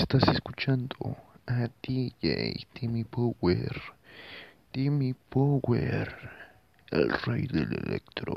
Estás escuchando a DJ Timmy Power. Timmy Power, el rey del electro.